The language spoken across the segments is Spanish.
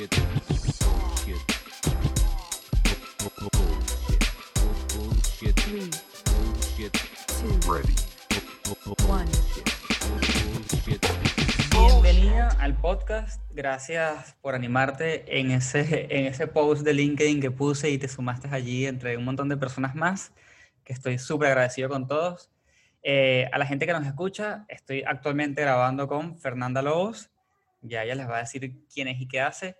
Ready. Bullshit. Bienvenida al podcast. Gracias por animarte en ese, en ese post de LinkedIn que puse y te sumaste allí entre un montón de personas más, que estoy súper agradecido con todos. Eh, a la gente que nos escucha, estoy actualmente grabando con Fernanda Lobos. Ya ella les va a decir quién es y qué hace.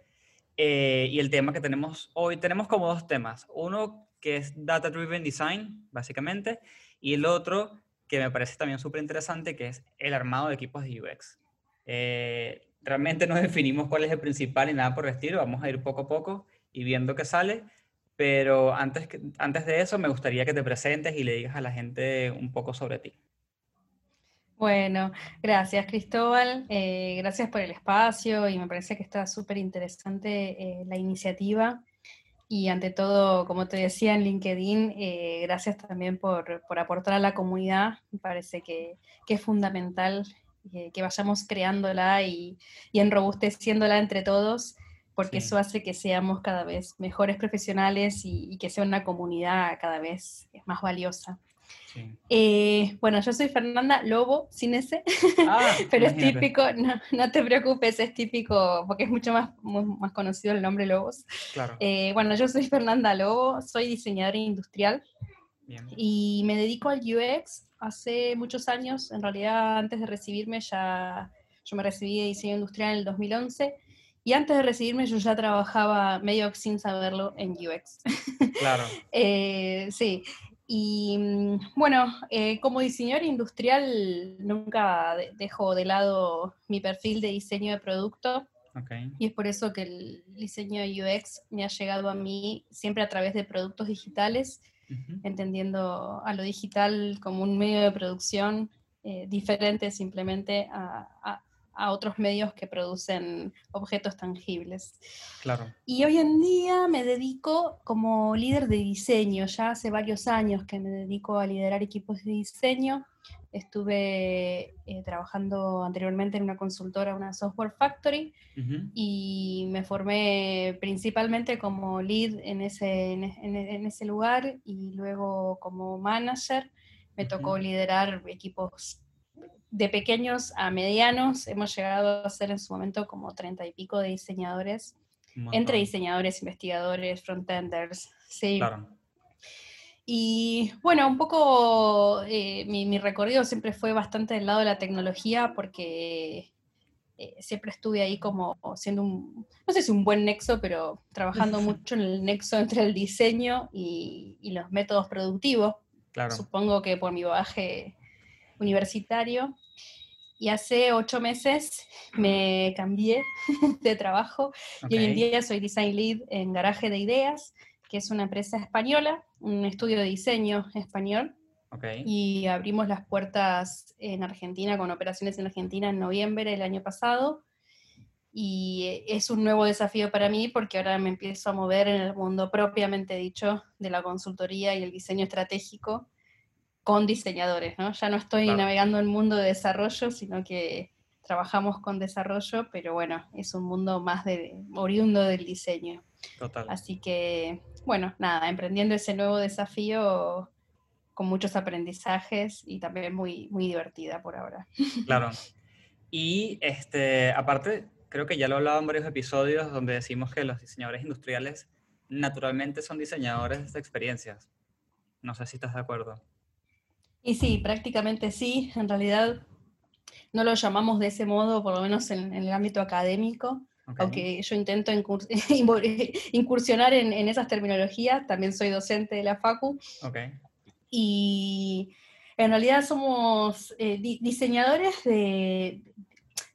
Eh, y el tema que tenemos hoy, tenemos como dos temas. Uno que es Data Driven Design, básicamente, y el otro que me parece también súper interesante, que es el armado de equipos de UX. Eh, realmente no definimos cuál es el principal y nada por el vamos a ir poco a poco y viendo qué sale, pero antes, antes de eso me gustaría que te presentes y le digas a la gente un poco sobre ti. Bueno, gracias Cristóbal, eh, gracias por el espacio y me parece que está súper interesante eh, la iniciativa y ante todo, como te decía en LinkedIn, eh, gracias también por, por aportar a la comunidad, me parece que, que es fundamental que vayamos creándola y, y enrobusteciéndola entre todos, porque Sí. eso hace que seamos cada vez mejores profesionales y, y que sea una comunidad cada vez más valiosa. Sí. Eh, bueno, yo soy Fernanda Lobo, sin ese, Ah, pero es típico, no, no te preocupes, es típico, porque es mucho más, más conocido el nombre Lobos. Claro, Eh, bueno, yo soy Fernanda Lobo, soy diseñadora industrial bien. y me dedico al UX hace muchos años, en realidad antes de recibirme ya, yo me recibí de diseño industrial en el 2011 y antes de recibirme yo ya trabajaba medio sin saberlo en UX. Claro, Eh, sí, y mm, bueno, eh, como diseñador industrial nunca de- dejo de lado mi perfil de diseño de producto ok. y es por eso que el diseño de UX me ha llegado a mí siempre a través de productos digitales, Ujú, entendiendo a lo digital como un medio de producción eh, diferente simplemente a, a- a otros medios que producen objetos tangibles. Claro, Y hoy en día me dedico como líder de diseño, ya hace varios años que me dedico a liderar equipos de diseño. Estuve eh, trabajando anteriormente en una consultora, una software factory, y me formé principalmente como lead en ese, en, en- en ese lugar y luego como manager. Me tocó Ujú. liderar equipos de pequeños a medianos. Hemos llegado a ser en su momento como treinta y pico de diseñadores entre diseñadores, investigadores, frontenders, sí. Claro, Y bueno, un poco eh, mi, mi recorrido siempre fue bastante del lado de la tecnología porque eh, siempre estuve ahí como siendo un, no sé si un buen nexo, pero trabajando mucho en el nexo entre el diseño y, y los métodos productivos, claro. supongo que por mi bagaje universitario. Y hace ocho meses me cambié de trabajo y hoy en día soy design lead en Garaje de Ideas, que es una empresa española, un estudio de diseño español, ok, y abrimos las puertas en Argentina con operaciones en Argentina en noviembre del año pasado. Y es un nuevo desafío para mí porque ahora me empiezo a mover en el mundo propiamente dicho de la consultoría y el diseño estratégico con diseñadores, ¿no? Ya no estoy Claro. navegando en el mundo de desarrollo, sino que trabajamos con desarrollo, pero bueno, es un mundo más de, oriundo del diseño. total. Así que, bueno, nada, emprendiendo ese nuevo desafío con muchos aprendizajes y también muy, muy divertida por ahora. Claro. Y este, aparte, creo que ya lo he hablado en varios episodios donde decimos que los diseñadores industriales naturalmente son diseñadores de experiencias. No sé si estás de acuerdo. Y sí, prácticamente sí, en realidad no lo llamamos de ese modo, por lo menos en, en el ámbito académico, Ok, aunque yo intento incur- incursionar en, en esas terminologías, también soy docente de la FACU, ok, y en realidad somos eh, di- diseñadores de,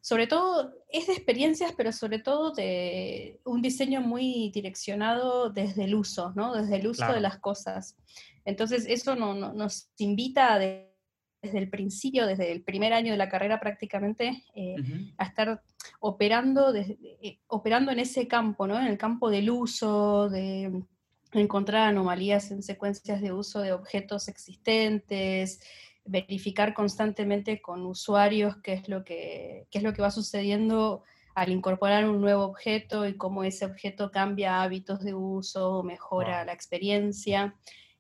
sobre todo, es de experiencias, pero sobre todo de un diseño muy direccionado desde el uso, ¿no? Desde el uso Claro. de las cosas. Entonces, eso no- no- nos invita de- desde el principio, desde el primer año de la carrera prácticamente, eh, a estar operando, desde- eh, operando en ese campo, ¿no? En el campo del uso, de encontrar anomalías en secuencias de uso de objetos existentes, verificar constantemente con usuarios qué es lo que, qué es lo que va sucediendo al incorporar un nuevo objeto y cómo ese objeto cambia hábitos de uso, mejora Wow. la experiencia.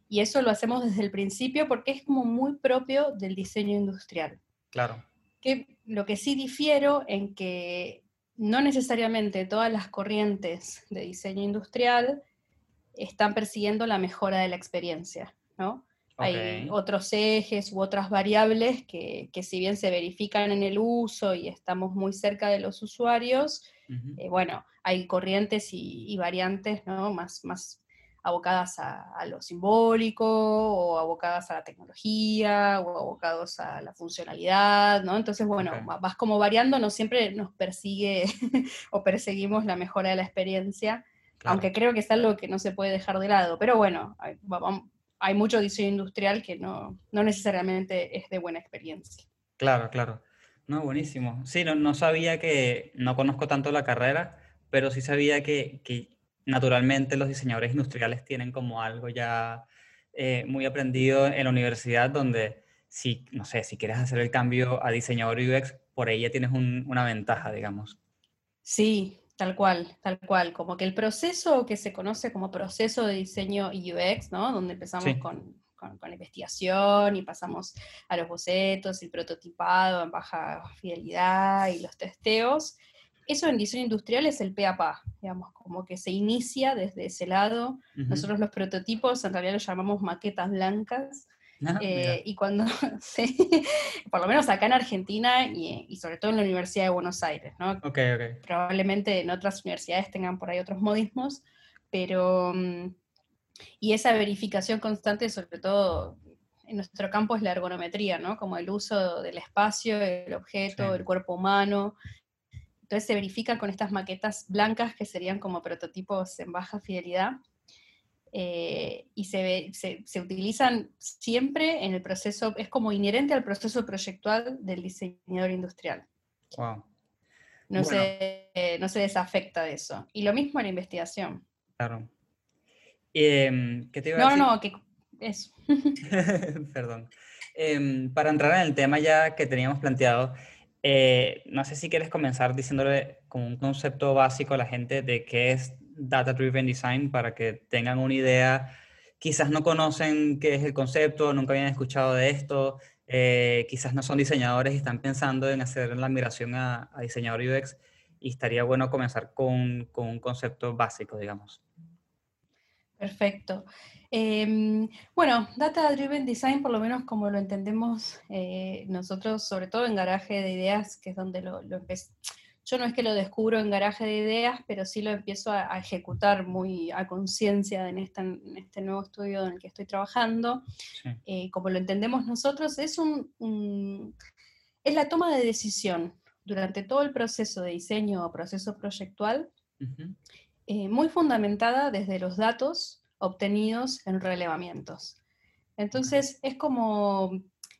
Y eso lo hacemos desde el principio porque es como muy propio del diseño industrial Claro. que lo que sí difiero en que no necesariamente todas las corrientes de diseño industrial están persiguiendo la mejora de la experiencia, ¿no? Hay otros ejes u otras variables que, que si bien se verifican en el uso y estamos muy cerca de los usuarios, eh, bueno, hay corrientes y, y variantes ¿no? más, más abocadas a, a lo simbólico o abocadas a la tecnología o abocados a la funcionalidad, ¿no? Entonces, bueno, Ok. va- vas como variando, no siempre nos persigue o perseguimos la mejora de la experiencia, Claro. aunque creo que es algo que no se puede dejar de lado, pero bueno, hay, hay mucho diseño industrial que no, no necesariamente es de buena experiencia. Claro, claro. No, buenísimo. Sí, no, no sabía que, no conozco tanto la carrera, pero sí sabía que, que naturalmente los diseñadores industriales tienen como algo ya eh, muy aprendido en la universidad, donde si, no sé, si quieres hacer el cambio a diseñador UX, por ahí ya tienes un- una ventaja, digamos. Sí, tal cual, tal cual. Como que el proceso que se conoce como proceso de diseño UX, ¿no? Donde empezamos Sí. con, con, con investigación y pasamos a los bocetos, el prototipado en baja fidelidad y los testeos. Eso en diseño industrial es el pe a pa, digamos, como que se inicia desde ese lado. Nosotros los prototipos en realidad los llamamos maquetas blancas, Ah, eh, y cuando, sí, por lo menos acá en Argentina y, y sobre todo en la Universidad de Buenos Aires, ¿no? Ok, ok. probablemente en otras universidades tengan por ahí otros modismos, pero mm, y esa verificación constante, sobre todo en nuestro campo, es la ergonometría, ¿no? Como el uso del espacio, el objeto, Sí. el cuerpo humano. Entonces se verifica con estas maquetas blancas que serían como prototipos en baja fidelidad. eh, y se, ve- se, se utilizan siempre en el proceso, es como inherente al proceso proyectual del diseñador industrial. Wow. No, Bueno. se, eh, no se desafecta de eso. Y lo mismo en la investigación. Claro. Em, ¿qué te iba a No, decir? no, no, que eso. Perdón. Em, para entrar en el tema ya que teníamos planteado, eh, no sé si quieres comenzar diciéndole como un concepto básico a la gente de qué es Data Driven Design para que tengan una idea. Quizás no conocen qué es el concepto, nunca habían escuchado de esto, eh, quizás no son diseñadores y están pensando en hacer la migración a, a diseñador UX y estaría bueno comenzar con, con un concepto básico, digamos. Perfecto. Em, bueno, Data Driven Design, por lo menos como lo entendemos eh, nosotros, sobre todo en Garaje de Ideas, que es donde lo, lo empecé. Yo no es que lo descubro en Garaje de Ideas, pero sí lo empiezo a, a ejecutar muy a conciencia en, este nuevo estudio en el que estoy trabajando. Sí. eh, como lo entendemos nosotros, es, un, un- es la toma de decisión durante todo el proceso de diseño o proceso proyectual. Eh, muy fundamentada desde los datos obtenidos en relevamientos. Entonces, es como,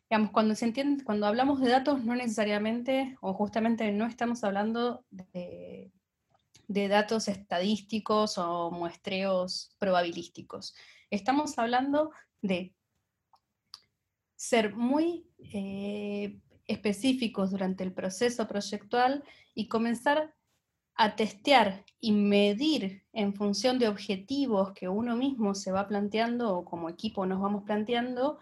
digamos, cuando se entiende, cuando hablamos de datos, no necesariamente, o justamente no estamos hablando de, datos estadísticos o muestreos probabilísticos. Estamos hablando de ser muy eh, específicos durante el proceso proyectual y comenzar a testear y medir en función de objetivos que uno mismo se va planteando o como equipo nos vamos planteando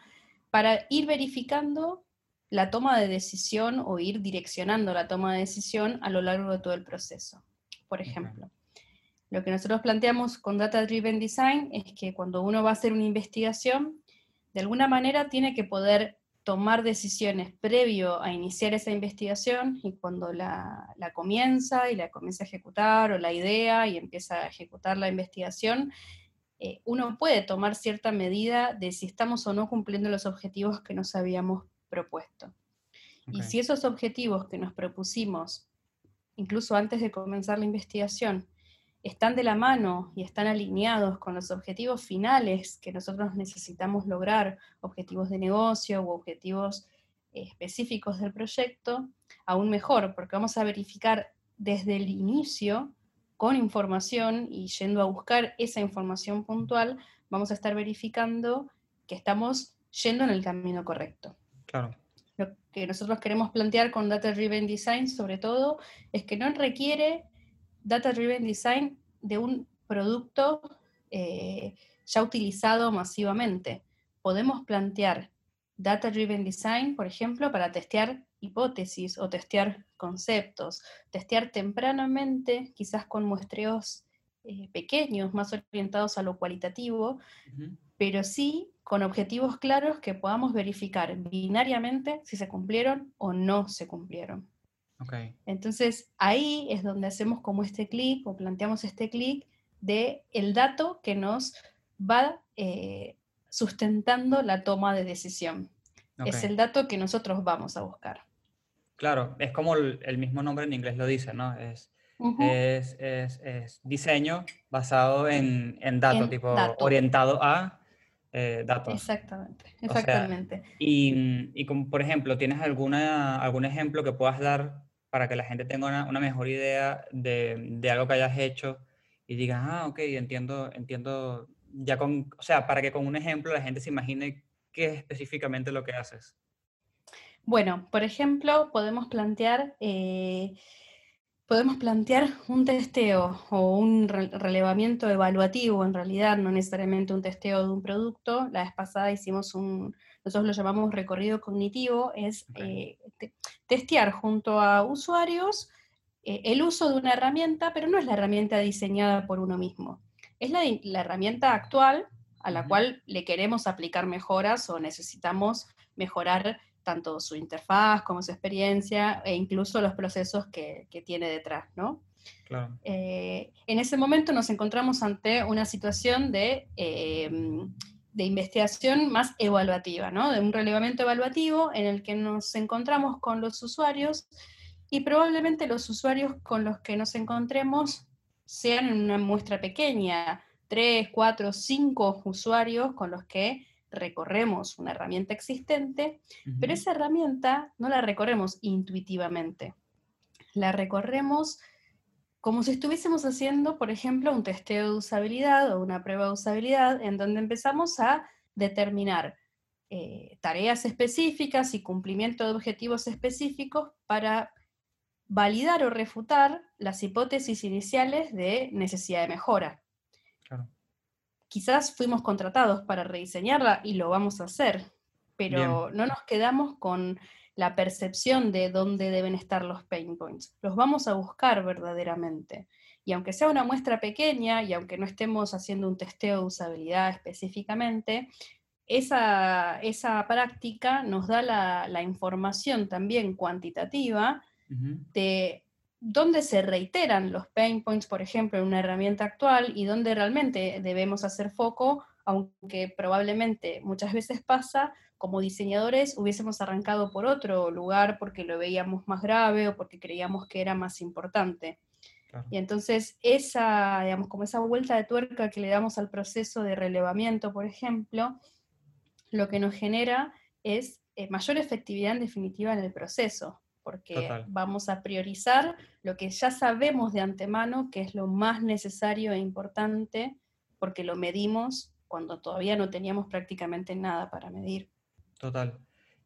para ir verificando la toma de decisión o ir direccionando la toma de decisión a lo largo de todo el proceso. Por ejemplo, lo que nosotros planteamos con Data Driven Design es que cuando uno va a hacer una investigación, de alguna manera tiene que poder tomar decisiones previo a iniciar esa investigación y cuando la, la comienza y la comienza a ejecutar o la idea y empieza a ejecutar la investigación, eh, uno puede tomar cierta medida de si estamos o no cumpliendo los objetivos que nos habíamos propuesto. Y Ok. si esos objetivos que nos propusimos incluso antes de comenzar la investigación, están de la mano y están alineados con los objetivos finales que nosotros necesitamos lograr, objetivos de negocio u objetivos eh, específicos del proyecto, aún mejor, porque vamos a verificar desde el inicio con información y yendo a buscar esa información puntual, vamos a estar verificando que estamos yendo en el camino correcto. Claro. Lo que nosotros queremos plantear con Data Driven Design, sobre todo, es que no requiere Data Driven Design de un producto eh, ya utilizado masivamente. Podemos plantear Data Driven Design, por ejemplo, para testear hipótesis o testear conceptos, testear tempranamente, quizás con muestreos eh, pequeños, más orientados a lo cualitativo, pero sí con objetivos claros que podamos verificar binariamente si se cumplieron o no se cumplieron. Ok. Entonces ahí es donde hacemos como este clic o planteamos este clic de el dato que nos va eh, sustentando la toma de decisión. Es ok. el dato que nosotros vamos a buscar. Claro, es como el, el mismo nombre en inglés lo dice, ¿no? Es, Ujú. es, es- es diseño basado en, en datos, En tipo dato. orientado a eh, datos. Exactamente, sea, exactamente. Y, mm, y como, por ejemplo, ¿tienes alguna, algún ejemplo que puedas dar para que la gente tenga una, mejor idea de, de algo que hayas hecho y diga, ah, ok, entiendo, entiendo, ya con, o sea, para que con un ejemplo la gente se imagine qué es específicamente lo que haces. Bueno, por ejemplo, podemos plantear, eh, podemos plantear un testeo o un re- relevamiento evaluativo, en realidad, no necesariamente un testeo de un producto. La vez pasada hicimos un, nosotros lo llamamos recorrido cognitivo, es eh, te- testear junto a usuarios eh, el uso de una herramienta, pero no es la herramienta diseñada por uno mismo. Es la, la herramienta actual a la cual le queremos aplicar mejoras o necesitamos mejorar tanto su interfaz como su experiencia e incluso los procesos que, que tiene detrás, ¿no? Claro. Eh, en ese momento nos encontramos ante una situación de, eh, de investigación más evaluativa, ¿no? de un relevamiento evaluativo en el que nos encontramos con los usuarios y probablemente los usuarios con los que nos encontremos sean en una muestra pequeña, tres, cuatro, cinco usuarios con los que recorremos una herramienta existente, pero esa herramienta no la recorremos intuitivamente, la recorremos como si estuviésemos haciendo, por ejemplo, un testeo de usabilidad o una prueba de usabilidad, en donde empezamos a determinar eh, tareas específicas y cumplimiento de objetivos específicos para validar o refutar las hipótesis iniciales de necesidad de mejora. Claro. Quizás fuimos contratados para rediseñarla y lo vamos a hacer, pero no nos quedamos con la percepción de dónde deben estar los pain points. Los vamos a buscar verdaderamente. Y aunque sea una muestra pequeña y aunque no estemos haciendo un testeo de usabilidad específicamente, esa, esa práctica nos da la, la información también cuantitativa de dónde se reiteran los pain points, por ejemplo, en una herramienta actual y dónde realmente debemos hacer foco, aunque probablemente muchas veces pasa, como diseñadores hubiésemos arrancado por otro lugar porque lo veíamos más grave o porque creíamos que era más importante. Claro. Y entonces esa, digamos, como esa vuelta de tuerca que le damos al proceso de relevamiento, por ejemplo, lo que nos genera es eh, mayor efectividad en definitiva en el proceso, porque Total. vamos a priorizar lo que ya sabemos de antemano que es lo más necesario e importante, porque lo medimos cuando todavía no teníamos prácticamente nada para medir. Total.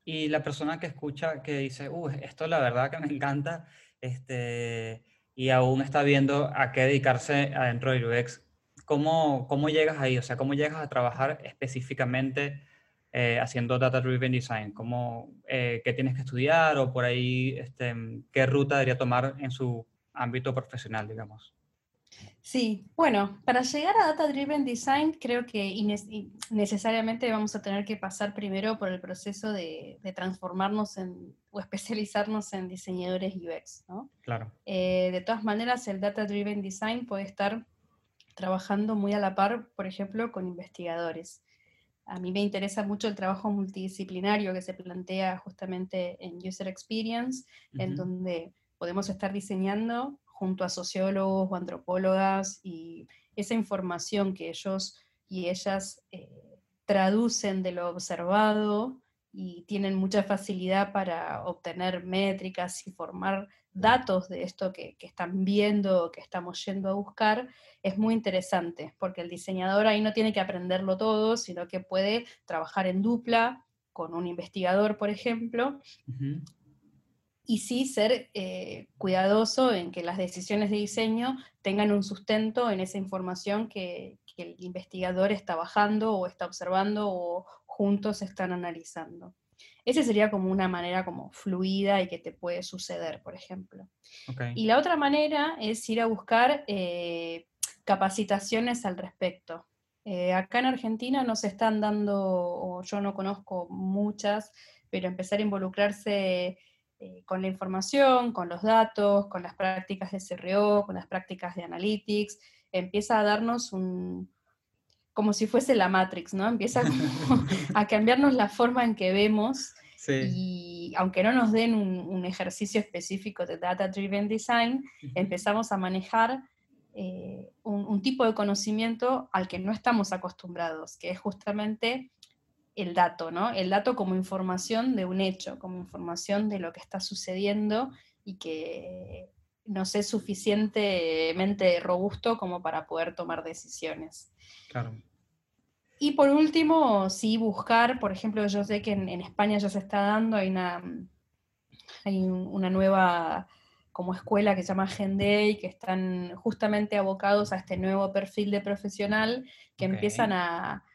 Y la persona que escucha que dice, uh, esto la verdad que me encanta, este, y aún está viendo a qué dedicarse adentro del UX, ¿cómo, cómo llegas ahí? O sea, ¿cómo llegas a trabajar específicamente eh, haciendo Data Driven Design? ¿Cómo, eh, ¿Qué tienes que estudiar o por ahí este, qué ruta debería tomar en su ámbito profesional, digamos? Sí, bueno, para llegar a Data Driven Design creo que necesariamente vamos a tener que pasar primero por el proceso de, de transformarnos en, o especializarnos en diseñadores UX, ¿no? Claro. Eh, de todas maneras, el Data Driven Design puede estar trabajando muy a la par, por ejemplo, con investigadores. A mí me interesa mucho el trabajo multidisciplinario que se plantea justamente en User Experience, en donde podemos estar diseñando junto a sociólogos o antropólogas y esa información que ellos y ellas eh, traducen de lo observado y tienen mucha facilidad para obtener métricas y formar datos de esto que, que están viendo, que estamos yendo a buscar, es muy interesante, porque el diseñador ahí no tiene que aprenderlo todo, sino que puede trabajar en dupla con un investigador, por ejemplo. Y sí ser eh, cuidadoso en que las decisiones de diseño tengan un sustento en esa información que, que el investigador está bajando o está observando o juntos están analizando. Esa sería como una manera como fluida y que te puede suceder, por ejemplo. Y la otra manera es ir a buscar eh, capacitaciones al respecto. Eh, acá en Argentina no se están dando, o yo no conozco muchas, pero empezar a involucrarse eh, con la información, con los datos, con las prácticas de CRO, con las prácticas de Analytics, empieza a darnos un, como si fuese la Matrix, ¿no? Empieza como a cambiarnos la forma en que vemos Sí. y aunque no nos den un, un ejercicio específico de Data Driven Design, empezamos a manejar eh, un, un tipo de conocimiento al que no estamos acostumbrados, que es justamente el dato, ¿no? El dato como información de un hecho, como información de lo que está sucediendo y que nos es suficientemente robusto como para poder tomar decisiones. Claro. Y por último, sí buscar, por ejemplo, yo sé que en, en España ya se está dando, hay una, hay un- una nueva como escuela que se llama Genday, que están justamente abocados a este nuevo perfil de profesional, que empiezan a,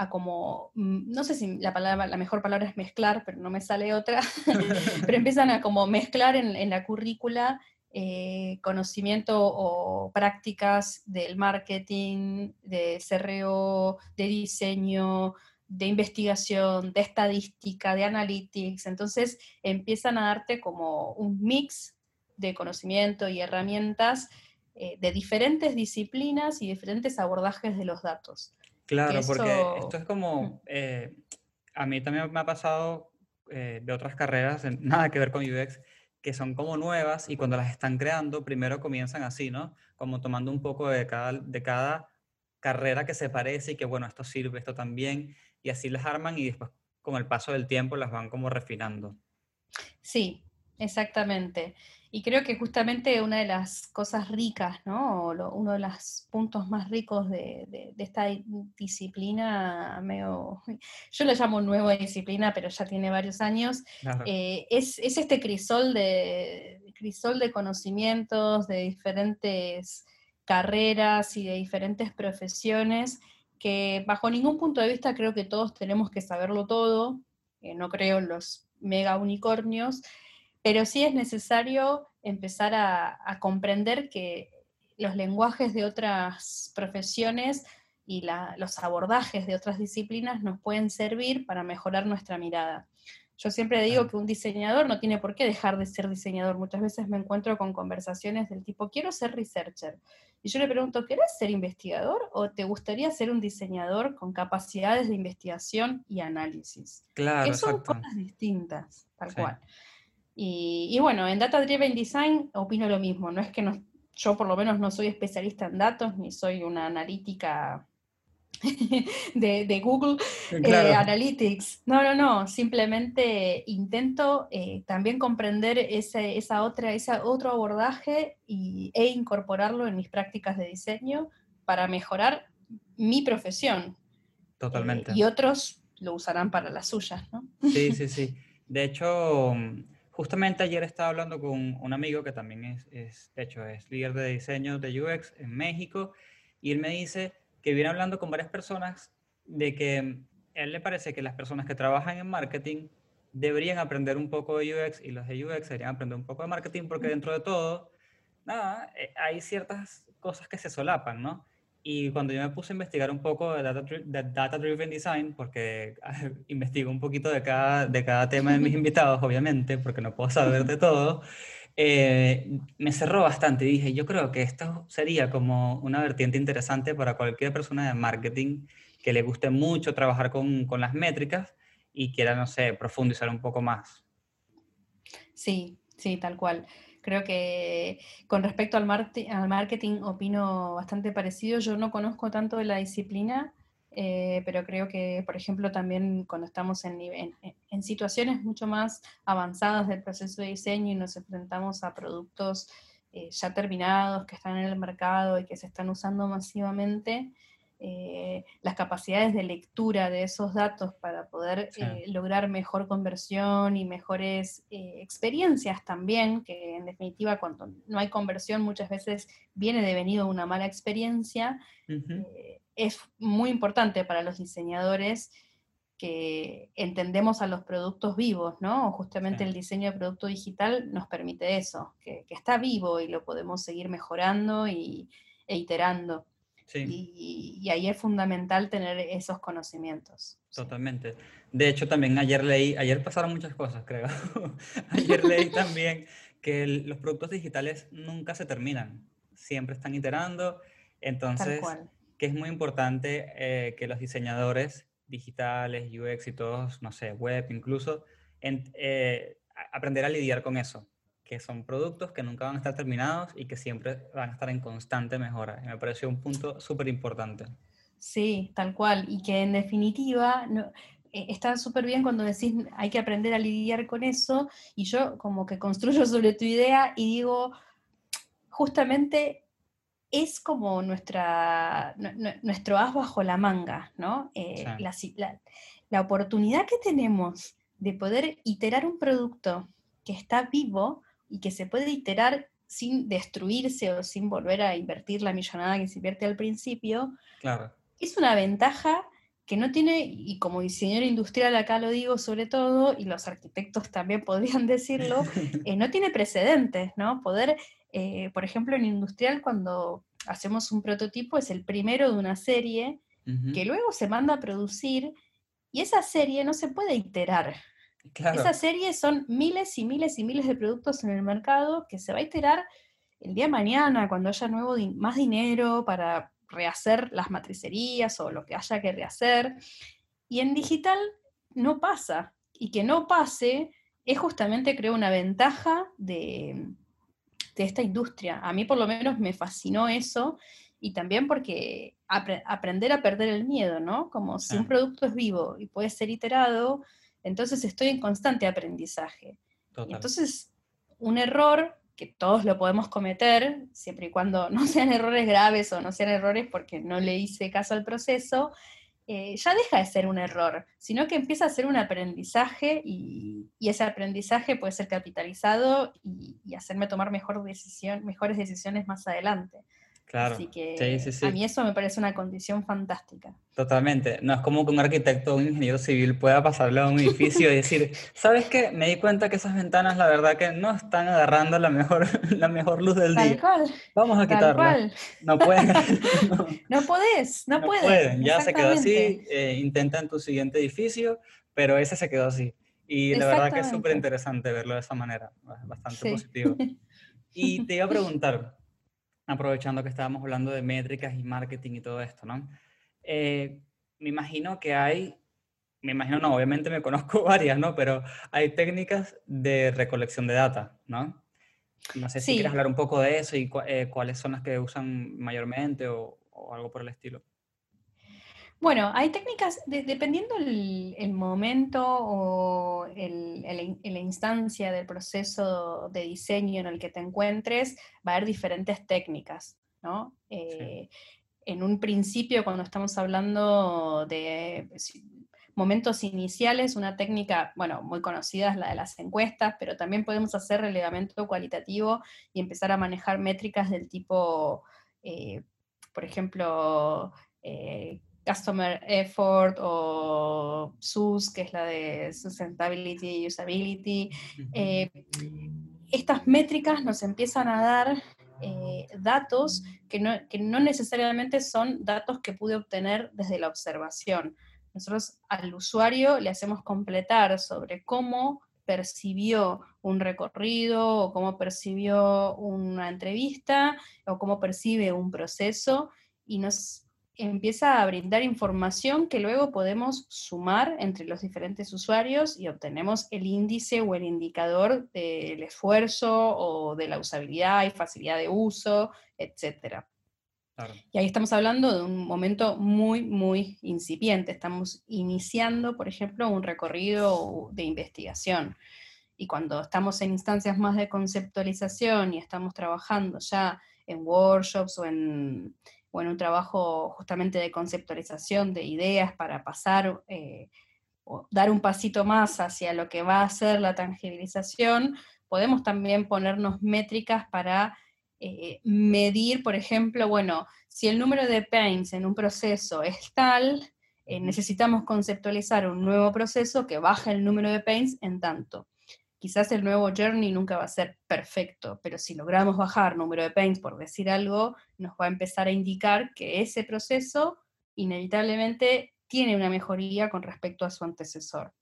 a como, mm, no sé si la, palabra, la mejor palabra es mezclar, pero no me sale otra, pero empiezan a como mezclar en, en la currícula eh, conocimiento o prácticas del marketing, de CRO, de diseño, de investigación, de estadística, de analytics. Entonces empiezan a darte como un mix de conocimiento y herramientas eh, de diferentes disciplinas y diferentes abordajes de los datos. Claro, porque esto es como, eh, a mí también me ha pasado eh, de otras carreras, nada que ver con UX, que son como nuevas y cuando las están creando, primero comienzan así, ¿no? Como tomando un poco de cada, de cada carrera que se parece y que, bueno, esto sirve, esto también, y así las arman y después con el paso del tiempo las van como refinando. Sí, exactamente. Y creo que justamente una de las cosas ricas, ¿no? O lo- uno de los puntos más ricos de, de- de esta di- disciplina, medio, yo lo llamo nueva disciplina, pero ya tiene varios años, Claro. eh, es, es este crisol de, crisol de conocimientos de diferentes carreras y de diferentes profesiones que bajo ningún punto de vista creo que todos tenemos que saberlo todo, eh, no creo en los mega unicornios, pero sí es necesario empezar a, a comprender que los lenguajes de otras profesiones y la- los abordajes de otras disciplinas nos pueden servir para mejorar nuestra mirada. Yo siempre digo que un diseñador no tiene por qué dejar de ser diseñador. Muchas veces me encuentro con conversaciones del tipo, quiero ser researcher. Y yo le pregunto, ¿querés ser investigador o te gustaría ser un diseñador con capacidades de investigación y análisis? Claro, que son exacto. cosas distintas, tal Sí. cual. Y, y bueno, en Data Driven Design opino lo mismo. No es que no- yo por lo menos no soy especialista en datos, ni soy una analítica de, de Google eh. Analytics. No, no, no. Simplemente intento eh, también comprender ese, esa otra, ese otro abordaje y, e incorporarlo en mis prácticas de diseño para mejorar mi profesión. Eh, Totalmente. y otros lo usarán para las suyas, ¿no? Sí, sí, sí. De hecho, justamente ayer estaba hablando con un amigo que también es, es, de hecho, es líder de diseño de UX en México, y él me dice que viene hablando con varias personas de que a él le parece que las personas que trabajan en marketing deberían aprender un poco de UX y los de UX deberían aprender un poco de marketing porque dentro de todo, nada, eh, hay ciertas cosas que se solapan, ¿no? Y cuando yo me puse a investigar un poco de Data, Dri- de data Design, porque investigo un poquito de cada, de cada tema de mis invitados, obviamente, porque no puedo saber de todo, eh, me cerró bastante. Dije, yo creo que esto sería como una vertiente interesante para cualquier persona de marketing que le guste mucho trabajar con, con las métricas y quiera, no sé, profundizar un poco más. Sí, sí, tal cual. Creo que con respecto al, marketing opino bastante parecido. Yo no conozco tanto de la disciplina, eh, pero creo que, por ejemplo, también cuando estamos en, en, situaciones mucho más avanzadas del proceso de diseño y nos enfrentamos a productos eh, ya terminados que están en el mercado y que se están usando masivamente, eh, las capacidades de lectura de esos datos para poder eh, lograr mejor conversión y mejores eh, experiencias también, que en definitiva cuando no hay conversión muchas veces viene devenido una mala experiencia, es muy importante para los diseñadores que entendemos a los productos vivos, ¿no? Justamente el diseño de producto digital nos permite eso, que, está vivo y lo podemos seguir mejorando y, e iterando. Y, ahí es fundamental tener esos conocimientos. Totalmente. De hecho, también ayer leí, ayer pasaron muchas cosas, creo. ayer leí también que los productos digitales nunca se terminan, siempre están iterando. Entonces, que es muy importante eh, que los diseñadores digitales, UX y todos, no sé, web incluso, eh, aprender a lidiar con eso que son productos que nunca van a estar terminados y que siempre van a estar en constante mejora. me pareció un punto súper importante. Sí, tal cual. Y que en definitiva no, eh, está súper bien cuando decís hay que aprender a lidiar con eso. Y yo como que construyo sobre tu idea y digo, justamente es como nuestra, nuestro as bajo la manga, ¿no? Eh, la, la oportunidad que tenemos de poder iterar un producto que está vivo y que se puede iterar sin destruirse o sin volver a invertir la millonada que se invierte al principio, claro. es una ventaja que no tiene, y como diseñador industrial acá lo digo sobre todo, y los arquitectos también podrían decirlo, eh, no tiene precedentes, ¿no? Poder, eh, por ejemplo, en industrial cuando hacemos un prototipo es el primero de una serie que luego se manda a producir y esa serie no se puede iterar, esa serie son miles y miles y miles de productos en el mercado que se va a iterar el día de mañana, cuando haya nuevo más dinero para rehacer las matricerías o lo que haya que rehacer. Y en digital no pasa. Y que no pase es justamente, creo, una ventaja de, esta industria. A mí por lo menos me fascinó eso y también porque aprender a perder el miedo, ¿no? Como si un producto es vivo y puede ser iterado, entonces estoy en constante aprendizaje. entonces, un error que todos lo podemos cometer, siempre y cuando no sean errores graves o no sean errores porque no le hice caso al proceso, eh, ya deja de ser un error, sino que empieza a ser un aprendizaje y, ese aprendizaje puede ser capitalizado y, y hacerme tomar mejor decisión, mejores decisiones más adelante. Claro. Así que a mí eso me parece una condición fantástica. Totalmente. No es como que un arquitecto o un ingeniero civil pueda pasarle a un edificio y decir, ¿sabes qué? Me di cuenta que esas ventanas, la verdad, que no están agarrando la mejor, la mejor luz del día. Cual. Vamos a quitarla. No pueden. no, no podés, no, no pueden. Ya se quedó así. Eh, intenta en tu siguiente edificio, pero ese se quedó así. Y la verdad que es súper interesante verlo de esa manera. Bastante positivo. Y te iba a preguntar, aprovechando que estábamos hablando de métricas y marketing y todo esto, ¿no? Eh, me imagino que hay, me imagino no, obviamente me conozco varias, ¿no? Pero hay técnicas de recolección de data, ¿no? No sé si quieres hablar un poco de eso y eh, cuáles son las que usan mayormente o algo por el estilo. Bueno, hay técnicas, dependiendo el, momento o la instancia del proceso de diseño en el que te encuentres, va a haber diferentes técnicas, ¿no? Eh, en un principio, cuando estamos hablando de momentos iniciales, una técnica, bueno, muy conocida es la de las encuestas, pero también podemos hacer relevamiento cualitativo y empezar a manejar métricas del tipo, eh, por ejemplo, eh, Customer Effort o SUS, que es la de Sustainability y Usability. Eh, estas métricas nos empiezan a dar eh, datos que no, que no, necesariamente son datos que pude obtener desde la observación. Nosotros al usuario le hacemos completar sobre cómo percibió un recorrido o cómo percibió una entrevista o cómo percibe un proceso y nos empieza a brindar información que luego podemos sumar entre los diferentes usuarios y obtenemos el índice o el indicador del esfuerzo o de la usabilidad y facilidad de uso, etc. Claro. Y ahí estamos hablando de un momento muy, muy incipiente. Estamos iniciando, por ejemplo, un recorrido de investigación. Y cuando estamos en instancias más de conceptualización y estamos trabajando ya en workshops o en, o en un trabajo justamente de conceptualización de ideas para pasar eh, o dar un pasito más hacia lo que va a ser la tangibilización, podemos también ponernos métricas para eh, medir, por ejemplo, bueno, si el número de paints en un proceso es tal, eh, necesitamos conceptualizar un nuevo proceso que baje el número de paints en tanto. Quizás el nuevo journey nunca va a ser perfecto, pero si logramos bajar número de paints, por decir algo, nos va a empezar a indicar que ese proceso inevitablemente tiene una mejoría con respecto a su antecesor.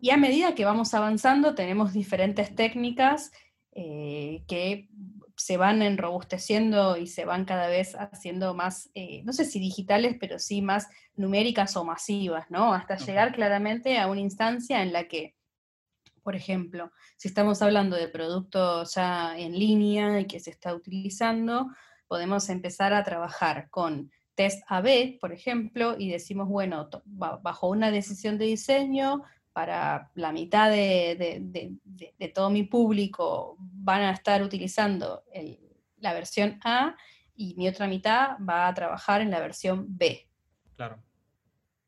Y a medida que vamos avanzando, tenemos diferentes técnicas eh, que se van enrobusteciendo y se van cada vez haciendo más, eh, no sé si digitales, pero sí más numéricas o masivas, ¿no? Hasta llegar claramente a una instancia en la que por ejemplo, si estamos hablando de producto ya en línea y que se está utilizando, podemos empezar a trabajar con test AB, por ejemplo, y decimos, bueno, bajo una decisión de diseño, para la mitad de, todo mi público van a estar utilizando la versión A y mi otra mitad va a trabajar en la versión B Claro.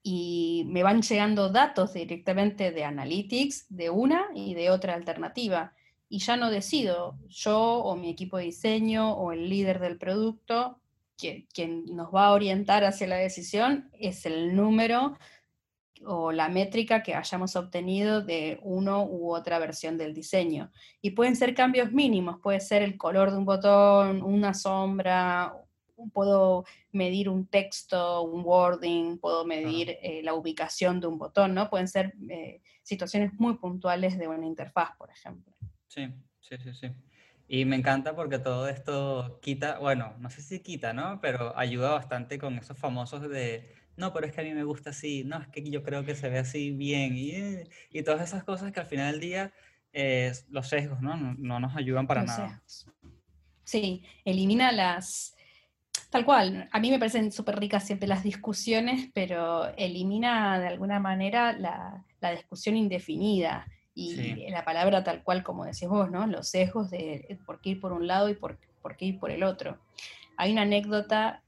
Y me van llegando datos directamente de Analytics de una y de otra alternativa. Y ya no decido yo o mi equipo de diseño o el líder del producto, quien, quien nos va a orientar hacia la decisión es el número o la métrica que hayamos obtenido de uno u otra versión del diseño. Y pueden ser cambios mínimos, puede ser el color de un botón, una sombra, puedo medir un texto, un wording, puedo medir eh, la ubicación de un botón, ¿no? Pueden ser eh, situaciones muy puntuales de una interfaz, por ejemplo. Sí, sí, sí, sí. Y me encanta porque todo esto quita, bueno, no sé si quita, ¿no? Pero ayuda bastante con esos famosos de, no, pero es que a mí me gusta así, no, es que yo creo que se ve así bien, y, eh, y todas esas cosas que al final del día, eh, los sesgos, ¿no? No, no nos ayudan para Los nada. sesgos. Sí, elimina las... Tal cual, a mí me parecen súper ricas siempre las discusiones, pero elimina de alguna manera la, la discusión indefinida y Sí. la palabra tal cual como decís vos, ¿no? Los sesgos de por qué ir por un lado y por, por qué ir por el otro. Hay una anécdota,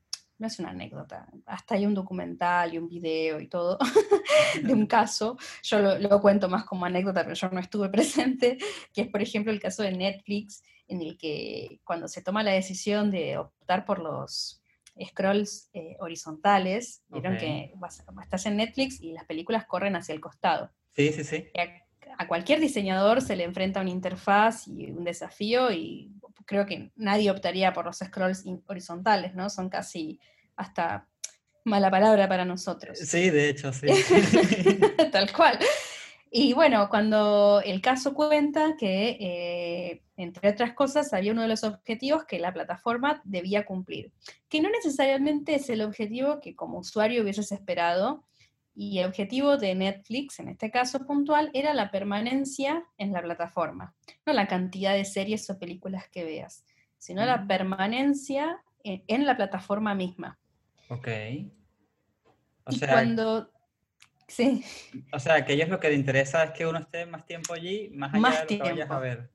no es una anécdota, hasta hay un documental y un video y todo de un caso, yo lo, lo cuento más como anécdota, pero yo no estuve presente, que es por ejemplo el caso de Netflix, en el que cuando se toma la decisión de optar por los scrolls eh, horizontales, vieron que vas- estás en Netflix y las películas corren hacia el costado. Sí, sí, sí. A, a cualquier diseñador se le enfrenta una interfaz y un desafío y creo que nadie optaría por los scrolls horizontales, ¿no? Son casi hasta mala palabra para nosotros. Sí, de hecho, sí. Tal cual. Y bueno, cuando el caso cuenta que, eh, entre otras cosas, había uno de los objetivos que la plataforma debía cumplir, que no necesariamente es el objetivo que como usuario hubieses esperado, y el objetivo de Netflix, en este caso puntual, era la permanencia en la plataforma, no la cantidad de series o películas que veas, sino la permanencia en, en la plataforma misma. Ok. O y sea, cuando... Sí. o sea, que ellos lo que les interesa es que uno esté más tiempo allí, más allá Más de lo que vayas a tiempo. ver.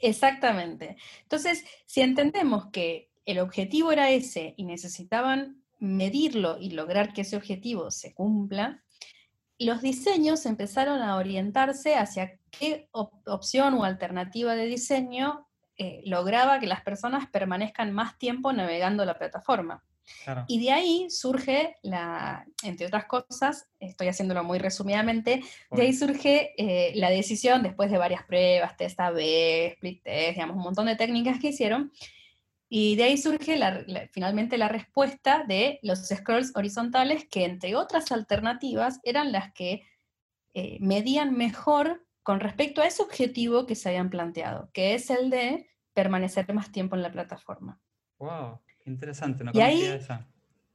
Exactamente. Entonces, si entendemos que el objetivo era ese y necesitaban medirlo y lograr que ese objetivo se cumpla, los diseños empezaron a orientarse hacia qué op- opción o alternativa de diseño eh, lograba que las personas permanezcan más tiempo navegando la plataforma. Claro. Y de ahí surge la, entre otras cosas, estoy haciéndolo muy resumidamente, de ahí surge eh, la decisión, después de varias pruebas, test A-B, split test, digamos, un montón de técnicas que hicieron, y de ahí surge la- la- finalmente la respuesta de los scrolls horizontales, que entre otras alternativas eran las que eh, medían mejor con respecto a ese objetivo que se habían planteado, que es el de permanecer más tiempo en la plataforma. Wow, interesante, no Y ahí- esa.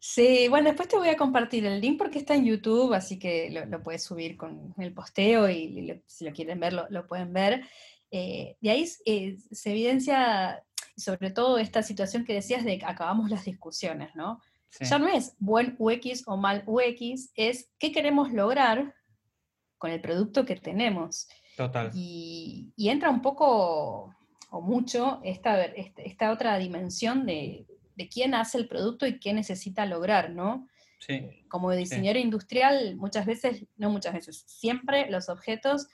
Sí, bueno, después te voy a compartir el link porque está en YouTube, así que lo, lo puedes subir con el posteo y lo- si lo quieren ver, lo, lo pueden ver. Eh, de ahí eh, se evidencia sobre todo esta situación que decías de que acabamos las discusiones, ¿no? Sí, Ya no es buen UX o mal UX, es qué queremos lograr con el producto que tenemos. total. Y, y entra un poco o mucho esta, este- esta otra dimensión de, de quién hace el producto y qué necesita lograr, ¿no? Sí, Como diseñador industrial, muchas veces, no muchas veces, siempre los objetos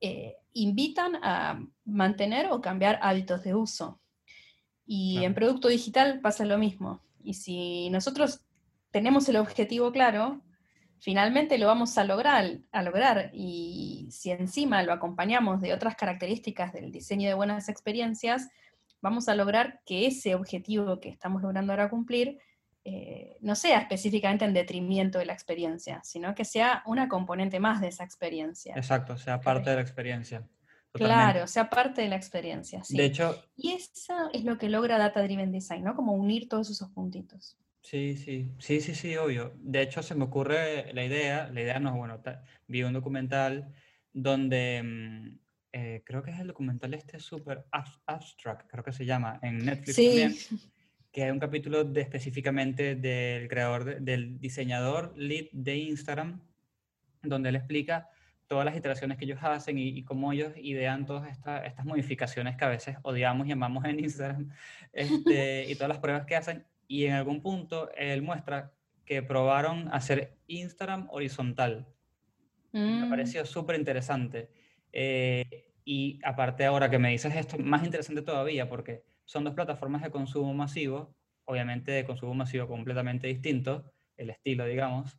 eh, invitan a mantener o cambiar hábitos de uso. Y en Claro. producto digital pasa lo mismo. Y si nosotros tenemos el objetivo claro, finalmente lo vamos a lograr, a lograr. Y si encima lo acompañamos de otras características del diseño de buenas experiencias, vamos a lograr que ese objetivo que estamos logrando ahora cumplir eh, no sea específicamente en detrimento de la experiencia, sino que sea una componente más de esa experiencia. exacto, sea parte de la experiencia. Claro, sea parte de la experiencia. sí. De hecho, Y eso es lo que logra Data Driven Design, ¿no? Como unir todos esos puntitos. Sí, sí, sí, sí, sí, obvio. De hecho, se me ocurre la idea, la idea no es bueno, vi un documental donde, mm, eh, creo que es el documental este super abs- abstract, creo que se llama, en Netflix también, Sí, que hay un capítulo de, específicamente del creador, de- del diseñador lead de Instagram, donde él explica todas las iteraciones que ellos hacen y, y cómo ellos idean todas esta- estas modificaciones que a veces odiamos y amamos en Instagram, este, y todas las pruebas que hacen. Y en algún punto él muestra que probaron hacer Instagram horizontal. Me Mm, pareció súper interesante. Eh, y aparte ahora que me dices esto, más interesante todavía porque son dos plataformas de consumo masivo, obviamente de consumo masivo completamente distinto, el estilo, digamos,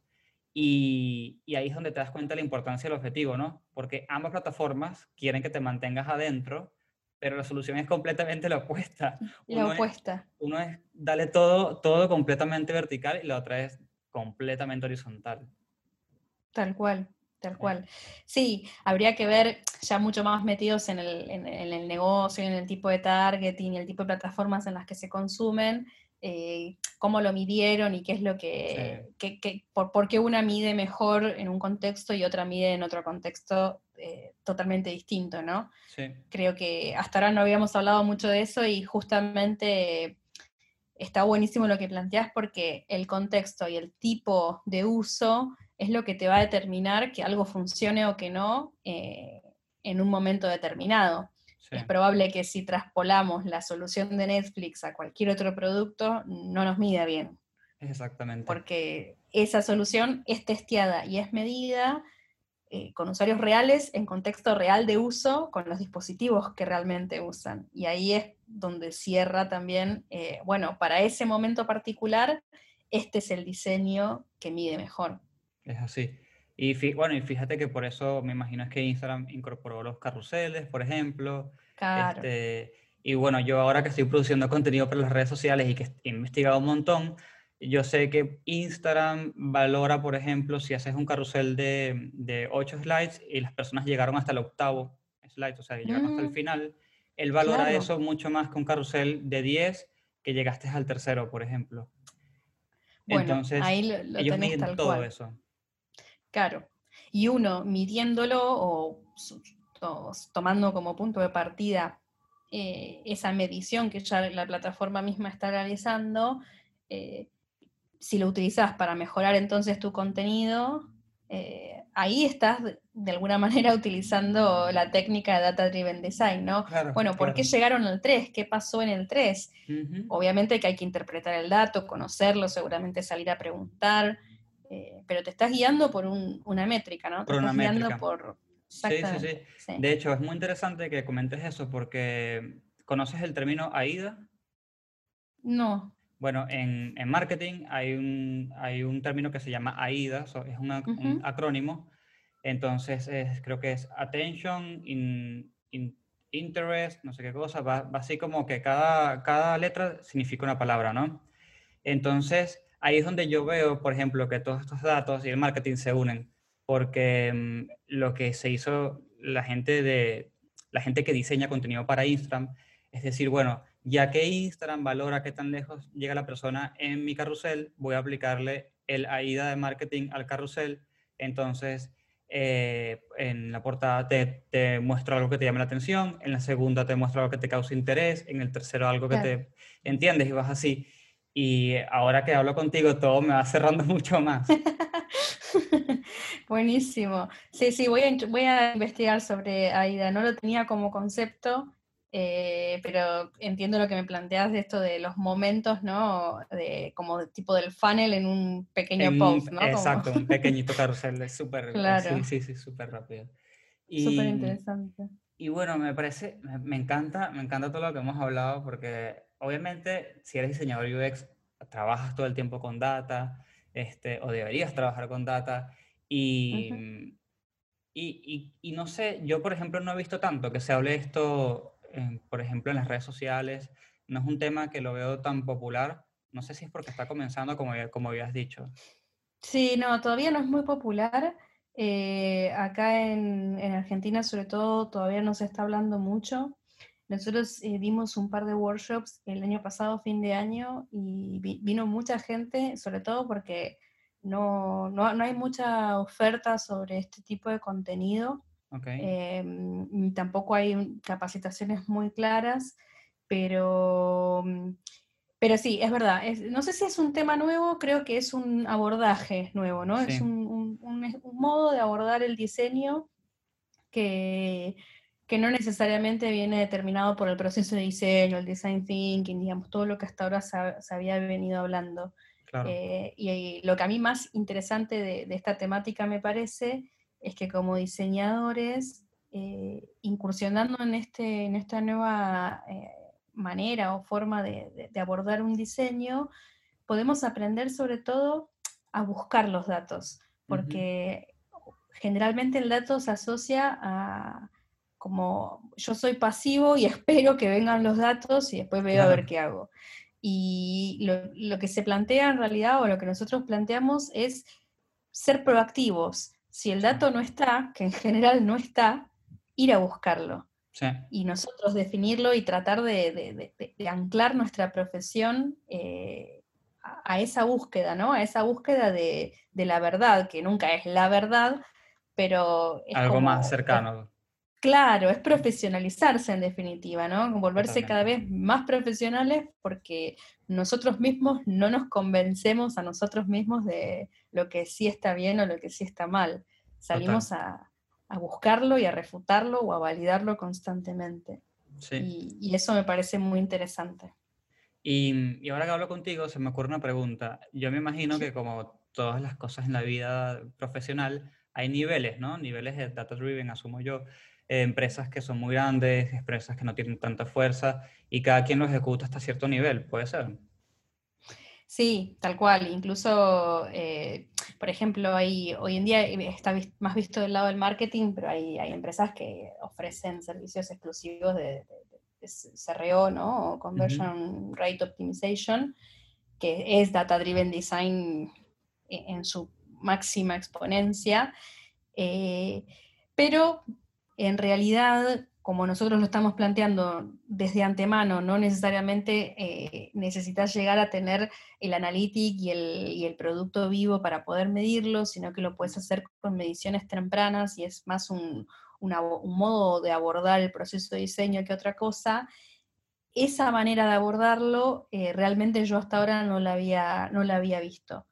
y, y ahí es donde te das cuenta de la importancia del objetivo, ¿no? Porque ambas plataformas quieren que te mantengas adentro, pero la solución es completamente la opuesta. la Uno es- opuesta. uno es darle todo, todo completamente vertical y la otra es completamente horizontal. Tal cual, tal cual. Sí, habría que ver ya mucho más metidos en el, en, en el negocio, en el tipo de targeting y el tipo de plataformas en las que se consumen, eh, cómo lo midieron y qué es lo que, qué- por, por qué una mide mejor en un contexto y otra mide en otro contexto eh, totalmente distinto, ¿no? Sí, Creo que hasta ahora no habíamos hablado mucho de eso y justamente está buenísimo lo que planteas porque el contexto y el tipo de uso es lo que te va a determinar que algo funcione o que no eh, en un momento determinado. sí, Es probable que si traspolamos la solución de Netflix a cualquier otro producto, no nos mide bien, exactamente. porque esa solución es testeada y es medida eh, con usuarios reales en contexto real de uso con los dispositivos que realmente usan. Y ahí es donde cierra también, eh, bueno, para ese momento particular, este es el diseño que mide mejor. Es así. Y fí- bueno, y fíjate que por eso me imagino es que Instagram incorporó los carruseles, por ejemplo. Claro. Este, y bueno, yo ahora que estoy produciendo contenido para las redes sociales y que he investigado un montón, yo sé que Instagram valora, por ejemplo, si haces un carrusel de, de 8 slides y las personas llegaron hasta el octavo slide, o sea, llegaron hasta el Mm, final, él valora claro. eso mucho más que un carrusel de 10 que llegaste al tercero, por ejemplo. Bueno, Entonces, ahí lo, lo ellos miden todo cual. eso. Claro. Y uno midiéndolo o, tomando como punto de partida eh, esa medición que ya la plataforma misma está realizando, eh, si lo utilizas para mejorar entonces tu contenido, eh, ahí estás de, alguna manera utilizando la técnica de Data Driven Design, ¿no? Claro, Bueno, ¿por qué llegaron al 3? ¿Qué pasó en el 3? Ujú. Obviamente que hay que interpretar el dato, conocerlo, seguramente salir a preguntar, eh, pero te estás guiando por un- una métrica, ¿no? Te Por una estás guiando métrica. por... Sí, sí, sí. Sí. De hecho, es muy interesante que comentes eso porque ¿conoces el término AIDA? No. Bueno, en, en marketing hay un, hay un término que se llama AIDA, so- es un, ac- un acrónimo. Entonces, es- creo que es Attention, in- in- Interest, no sé qué cosa. Va, va así como que cada, cada letra significa una palabra, ¿no? Entonces, ahí es donde yo veo, por ejemplo, que todos estos datos y el marketing se unen, porque mm, lo que se hizo la gente de la gente que diseña contenido para Instagram, es decir, bueno, ya que Instagram valora qué tan lejos llega la persona en mi carrusel, voy a aplicarle el AIDA de marketing al carrusel. Entonces, eh, en la portada te, te, muestro algo que te llame la atención, en la segunda te muestro algo que te cause interés, en el tercero algo que te entiendes y vas así. Y ahora que hablo contigo, todo me va cerrando mucho más. Buenísimo. Sí, sí, voy a, voy a investigar sobre AIDA. No lo tenía como concepto, eh, pero entiendo lo que me planteas de esto de los momentos, ¿no? De, como tipo del funnel en un pequeño post, ¿no? Exacto, un pequeñito carrusel, es súper, claro. sí, sí, súper rápido. Súper interesante. Y bueno, me parece, me, me, encanta, me encanta todo lo que hemos hablado porque obviamente si eres diseñador UX, trabajas todo el tiempo con data, este, o deberías trabajar con data, y, uh -huh. y, y, y, no sé, yo por ejemplo no he visto tanto que se hable esto, en, por ejemplo, en las redes sociales, no es un tema que lo veo tan popular, no sé si es porque está comenzando como, como habías dicho. Sí, no, todavía no es muy popular. Eh, acá en, en, Argentina, sobre todo, todavía no se está hablando mucho. Nosotros eh, dimos un par de workshops el año pasado, fin de año, y vi, vino mucha gente, sobre todo porque no, no, no, hay mucha oferta sobre este tipo de contenido. Okay. Eh, tampoco hay capacitaciones muy claras, pero, pero sí, es verdad. Es, no sé si es un tema nuevo, creo que es un abordaje nuevo, ¿no? Sí. Es un, un, un, un, modo de abordar el diseño que, que no necesariamente viene determinado por el proceso de diseño, el design thinking, digamos, todo lo que hasta ahora se, se había venido hablando. Claro. Eh, y, y, lo que a mí más interesante de, de, esta temática me parece es que como diseñadores, eh, incursionando en, este, en esta nueva eh, manera o forma de, de, abordar un diseño, podemos aprender sobre todo a buscar los datos, porque uh -huh. generalmente el dato se asocia a como yo soy pasivo y espero que vengan los datos y después veo claro. a ver qué hago. Y lo, lo, que se plantea en realidad, o lo que nosotros planteamos, es ser proactivos. Si el dato no está, que en general no está, ir a buscarlo. Sí. Y nosotros definirlo y tratar de, de, de, de anclar nuestra profesión eh, a, a, esa búsqueda, ¿no? A esa búsqueda de, la verdad, que nunca es la verdad, pero... Es Algo como, más cercano. Claro, es profesionalizarse en definitiva, ¿no? Volverse Totalmente. cada vez más profesionales porque nosotros mismos no nos convencemos a nosotros mismos de lo que sí está bien o lo que sí está mal. Salimos a, a, buscarlo y a refutarlo o a validarlo constantemente. Sí. Y, y, eso me parece muy interesante. Y, y, ahora que hablo contigo, se me ocurre una pregunta. Yo me imagino que como todas las cosas en la vida profesional, hay niveles, ¿no? Niveles de data driven, asumo yo eh, empresas que son muy grandes, empresas que no tienen tanta fuerza y cada quien lo ejecuta hasta cierto nivel, ¿puede ser? Sí, tal cual. Incluso, eh, por ejemplo, hay, hoy en día está más visto del lado del marketing, pero hay, hay empresas que ofrecen servicios exclusivos de, de, de CRO, ¿no? O Conversion uh -huh. Rate Optimization, que es Data Driven Design en, en su máxima exponencia. Eh, pero en realidad, como nosotros lo estamos planteando desde antemano, no necesariamente eh, necesitas llegar a tener el analytic y el, producto vivo para poder medirlo, sino que lo puedes hacer con mediciones tempranas y es más un, modo de abordar el proceso de diseño que otra cosa. Esa manera de abordarlo, eh, realmente yo hasta ahora no la no la había visto.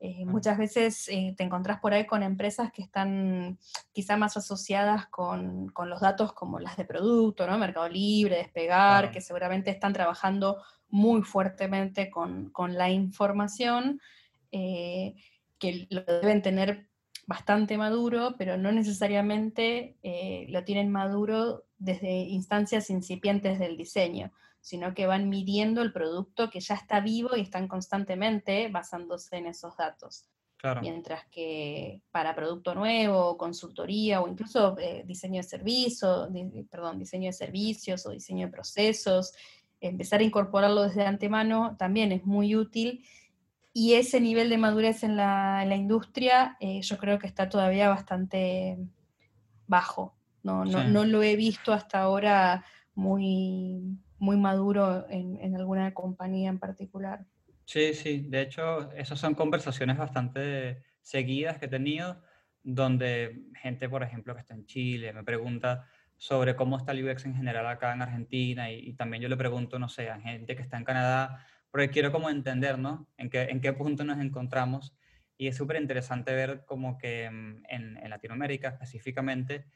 Eh, muchas veces eh, te encontrás por ahí con empresas que están quizá más asociadas con, con, los datos como las de producto, ¿no? Mercado Libre, Despegar, claro. que seguramente están trabajando muy fuertemente con, con la información, eh, que lo deben tener bastante maduro, pero no necesariamente lo tienen maduro desde instancias incipientes del diseño sino que van midiendo el producto que ya está vivo y están constantemente basándose en esos datos. Claro. Mientras que para producto nuevo, consultoría o incluso eh, diseño de servicios, di, perdón, diseño de servicios o diseño de procesos, empezar a incorporarlo desde antemano también es muy útil. Y ese nivel de madurez en la, en la industria eh, yo creo que está todavía bastante bajo. No, no, sí. no lo he visto hasta ahora muy, muy maduro en, en alguna compañía en particular. Sí, sí, de hecho, esas son conversaciones bastante seguidas que he tenido, donde gente, por ejemplo, que está en Chile, me pregunta sobre cómo está el UX en general acá en Argentina y, y también yo le pregunto, no sé, a gente que está en Canadá, porque quiero como entender, ¿no? En qué, en qué punto nos encontramos y es súper interesante ver como que mm, en, en Latinoamérica específicamente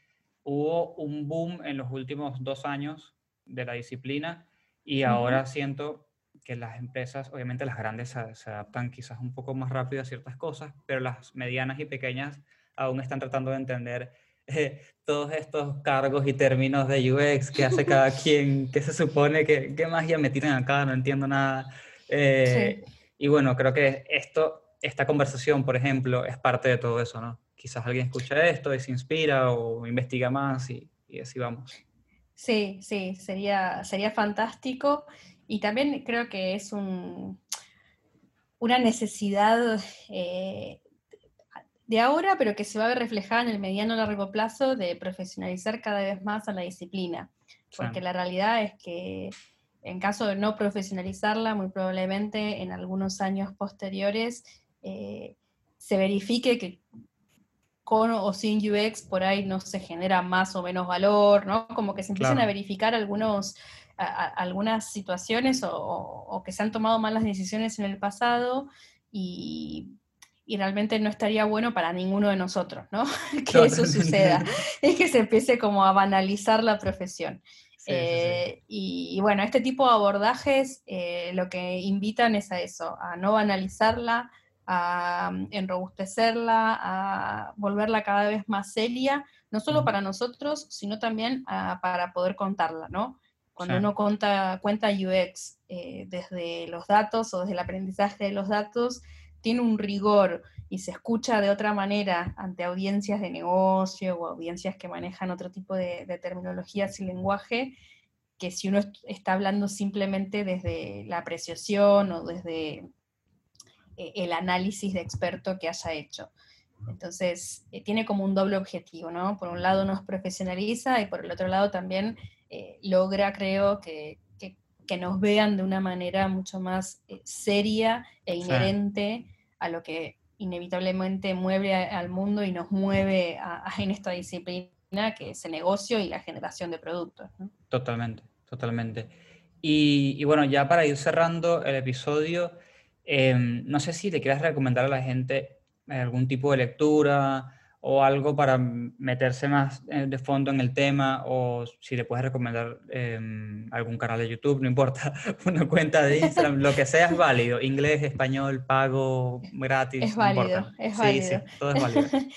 hubo un boom en los últimos dos años de la disciplina y ahora siento que las empresas, obviamente las grandes se, se adaptan quizás un poco más rápido a ciertas cosas, pero las medianas y pequeñas aún están tratando de entender eh, todos estos cargos y términos de UX que hace cada quien, que se supone que, ¿qué magia me tiran acá? No entiendo nada. Eh, Y bueno, creo que esto, esta conversación, por ejemplo, es parte de todo eso, ¿no? Quizás alguien escucha esto y se inspira o investiga más y, y así vamos. Sí, sí, sería, sería fantástico. Y también creo que es un, una necesidad eh, de ahora, pero que se va a ver reflejada en el mediano largo plazo de profesionalizar cada vez más a la disciplina. Porque la realidad es que en caso de no profesionalizarla, muy probablemente en algunos años posteriores eh, se verifique que con o sin UX por ahí no se genera más o menos valor, ¿no? Como que se empiezan Claro. a verificar algunos, a- a- algunas situaciones o, que se han tomado malas decisiones en el pasado y, y realmente no estaría bueno para ninguno de nosotros, ¿no? que eso suceda, es que se empiece como a banalizar la profesión. Sí, sí, sí. Eh, y, y bueno, este tipo de abordajes eh, lo que invitan es a eso, a no banalizarla, a mm, enrobustecerla, a volverla cada vez más seria, no solo para nosotros, sino también ah, para poder contarla, ¿no? Cuando Sí. uno conta, cuenta UX eh, desde los datos o desde el aprendizaje de los datos, tiene un rigor y se escucha de otra manera ante audiencias de negocio o audiencias que manejan otro tipo de, de terminologías y lenguaje, que si uno est- está hablando simplemente desde la apreciación o desde eh, el análisis de experto que haya hecho. Entonces, eh, tiene como un doble objetivo, ¿no? Por un lado nos profesionaliza y por el otro lado también eh, logra, creo, que, que- que nos vean de una manera mucho más eh, seria e Sí. inherente a lo que inevitablemente mueve a- al mundo y nos mueve a- a- en esta disciplina, que es el negocio y la generación de productos. ¿no? Totalmente, totalmente. Y, y bueno, ya para ir cerrando el episodio, em, no sé si le quieras recomendar a la gente algún tipo de lectura o algo para meterse más eh, de fondo en el tema, o si le puedes recomendar em, algún canal de YouTube, no importa, una cuenta de Instagram, lo que sea es válido, inglés, español, pago, gratis, Es no válido, importa. es Sí, válido. sí, todo es válido.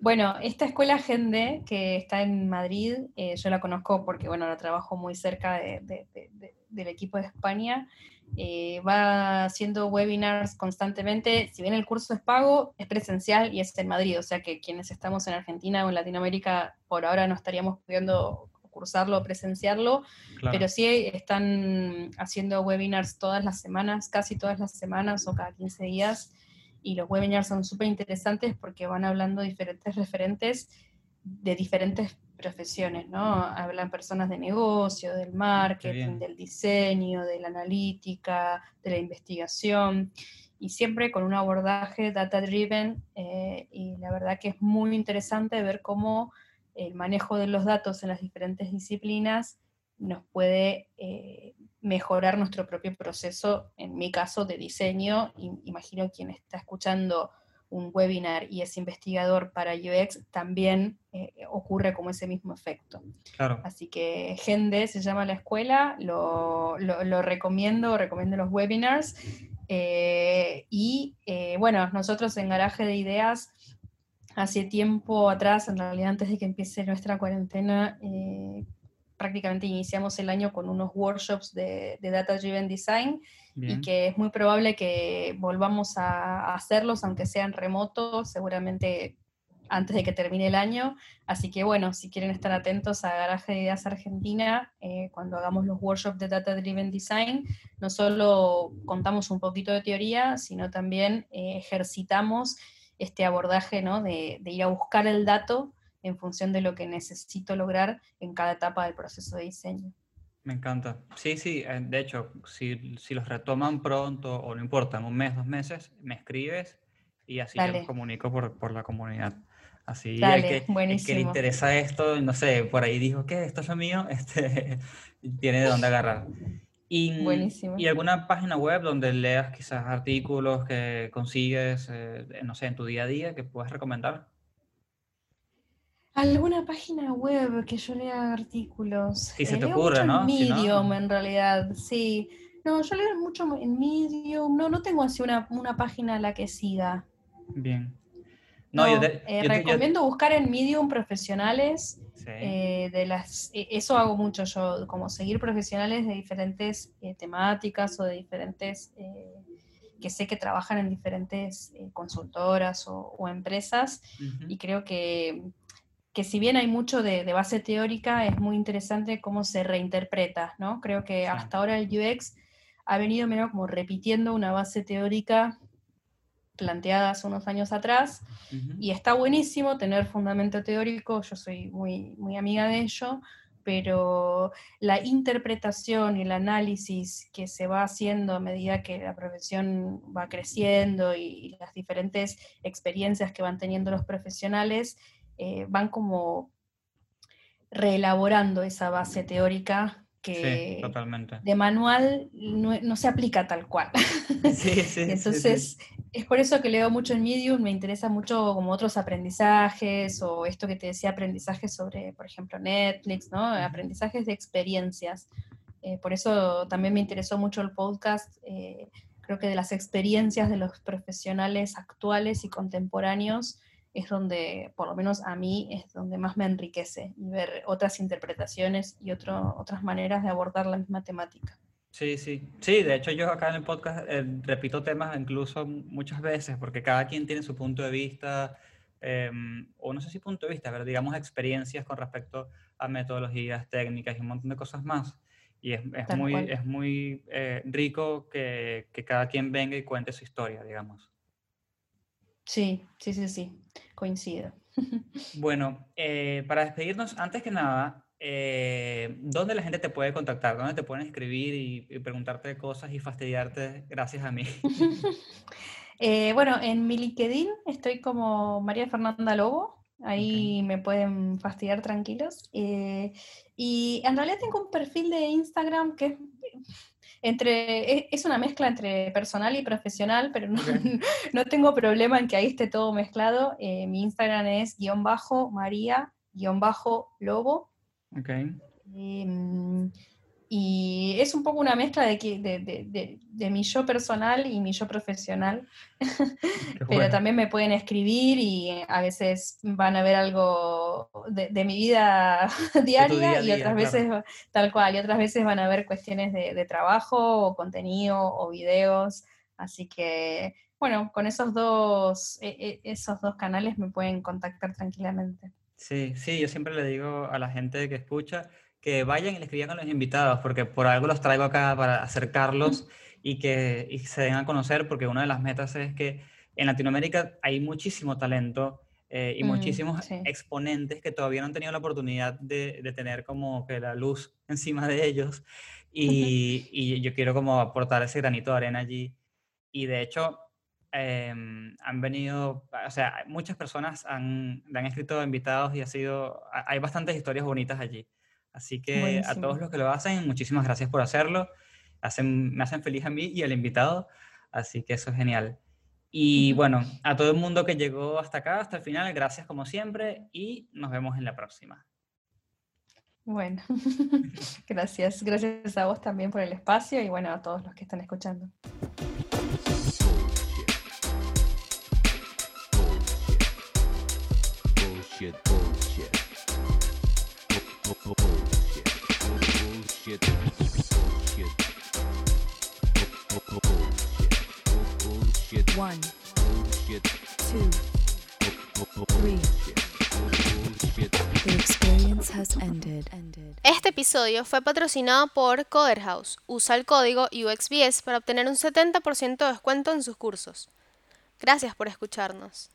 Bueno, esta escuela Gende, que está en Madrid, eh, yo la conozco porque, bueno, la trabajo muy cerca de- de- de- de- del equipo de España, eh, va haciendo webinars constantemente, si bien el curso es pago, es presencial y es en Madrid, o sea que quienes estamos en Argentina o en Latinoamérica, por ahora no estaríamos pudiendo cursarlo o presenciarlo, Claro. pero sí están haciendo webinars todas las semanas, casi todas las semanas o cada 15 días, y los webinars son súper interesantes porque van hablando diferentes referentes de diferentes profesiones, ¿no? Hablan personas de negocio, del marketing, del diseño, de la analítica, de la investigación, y siempre con un abordaje data-driven, eh, y la verdad que es muy interesante ver cómo el manejo de los datos en las diferentes disciplinas nos puede eh, mejorar nuestro propio proceso, en mi caso de diseño, imagino quien está escuchando un webinar y es investigador para UX, también eh, ocurre como ese mismo efecto. Claro. Así que Gende se llama la escuela, lo, lo- lo recomiendo, recomiendo los webinars. eh, y eh, bueno, nosotros en Garaje de Ideas, hace tiempo atrás, en realidad antes de que empiece nuestra cuarentena, prácticamente iniciamos el año con unos workshops de, de Data Driven Design y que es muy probable que volvamos a, hacerlos, aunque sean remotos, seguramente antes de que termine el año. Así que bueno, si quieren estar atentos a Garaje de Ideas Argentina, eh, cuando hagamos los workshops de Data Driven Design, no solo contamos un poquito de teoría, sino también eh, ejercitamos este abordaje ¿no? de, de ir a buscar el dato en función de lo que necesito lograr en cada etapa del proceso de diseño. Me encanta. Sí, sí, eh, de hecho, si, si los retoman pronto o no importa, en un mes, dos meses, me escribes y así yo los Dale, comunico por, por la comunidad. Así el dale, que, el que le interesa esto, no sé, por ahí dijo, ¿qué? ¿Esto es lo mío? Este, tiene de dónde agarrar. Y, Buenísimo. y alguna página web donde leas quizás artículos que consigues, eh, no sé, en tu día a día que puedas recomendar. ¿Alguna página web que yo lea artículos? Si se Eh, te leo ocurre, mucho en ¿no? Si no, Medium, en realidad, sí. No, yo leo mucho en Medium. No, no tengo así una, una página a la que siga. Bien. No, yo No, te, eh, yo te- yo- recomiendo buscar en Medium profesionales sí. eh, de las, e- eso hago mucho yo, como seguir profesionales de diferentes eh, temáticas o de diferentes, eh, que sé que trabajan en diferentes eh, consultoras o, o empresas, y creo que, que si bien hay mucho de, de base teórica, es muy interesante cómo se reinterpreta, ¿no? Creo que hasta ahora el UX ha venido medio como repitiendo una base teórica planteada hace unos años atrás, Ujú. y está buenísimo tener fundamento teórico, yo soy muy, muy amiga de ello, pero la interpretación y el análisis que se va haciendo a medida que la profesión va creciendo y, y las diferentes experiencias que van teniendo los profesionales eh, van como reelaborando esa base teórica Sí, que totalmente. de manual no, no se aplica tal cual. Sí, sí, sí, sí. Entonces, es por eso que leo mucho en Medium, me interesa mucho como otros aprendizajes o esto que te decía, aprendizajes sobre, por ejemplo, Netflix, ¿no? Aprendizajes de experiencias. Eh, por eso también me interesó mucho el podcast, eh, creo que de las experiencias de los profesionales actuales y contemporáneos es donde, por lo menos a mí, es donde más me enriquece y ver otras interpretaciones y otro, otras maneras de abordar la misma temática. Sí, sí. Sí, de hecho yo acá en el podcast eh, repito temas incluso muchas veces porque cada quien tiene su punto de vista, em, o no sé si punto de vista, pero digamos experiencias con respecto a metodologías, técnicas y un montón de cosas más. Y es, muy, cual. es muy eh, rico que, que cada quien venga y cuente su historia, digamos. Sí, sí, sí, sí, coincido. Bueno, eh, para despedirnos, antes que nada, eh, ¿dónde la gente te puede contactar? ¿Dónde te pueden escribir y, y preguntarte cosas y fastidiarte gracias a mí? Eh, bueno, en mi LinkedIn estoy como María Fernanda Lobo, ahí me pueden fastidiar tranquilos. Y en realidad tengo un perfil de Instagram que es, entre, es, es una mezcla entre personal y profesional, pero no, no tengo problema en que ahí esté todo mezclado. Eh, mi Instagram es guion bajo María guion bajo Lobo. Ok. Em, y es un poco una mezcla de, de, de- de- de mi yo personal y mi yo profesional, pero también me pueden escribir y a veces van a ver algo de, de mi vida diaria día a y día, otras claro. veces tal cual, y otras veces van a ver cuestiones de, de trabajo o contenido o videos, así que bueno, con esos dos, e- e- esos dos canales me pueden contactar tranquilamente. Sí, sí, yo siempre le digo a la gente que escucha que vayan y le escriban a los invitados, porque por algo los traigo acá para acercarlos y que y se den a conocer, porque una de las metas es que en Latinoamérica hay muchísimo talento eh, y Mm, muchísimos sí. exponentes que todavía no han tenido la oportunidad de, de tener como que la luz encima de ellos y, y yo quiero como aportar ese granito de arena allí. Y de hecho, em, han venido, o sea, muchas personas han, le han escrito invitados y ha sido, ha- hay bastantes historias bonitas allí. Así que a todos los que lo hacen, muchísimas gracias por hacerlo. Hacen, me hacen feliz a mí y al invitado. Así que eso es genial. Y bueno, a todo el mundo que llegó hasta acá, hasta el final, gracias como siempre y nos vemos en la próxima. Bueno, gracias. Gracias a vos también por el espacio y bueno, a todos los que están escuchando. Bullshit. Bullshit. One, Bullshit. two, Bu- bu- Three. Bullshit. the experience has ended. Ended. Este episodio fue patrocinado por Coder House. Usa el código UXBS para obtener un 70% de descuento en sus cursos. Gracias por escucharnos.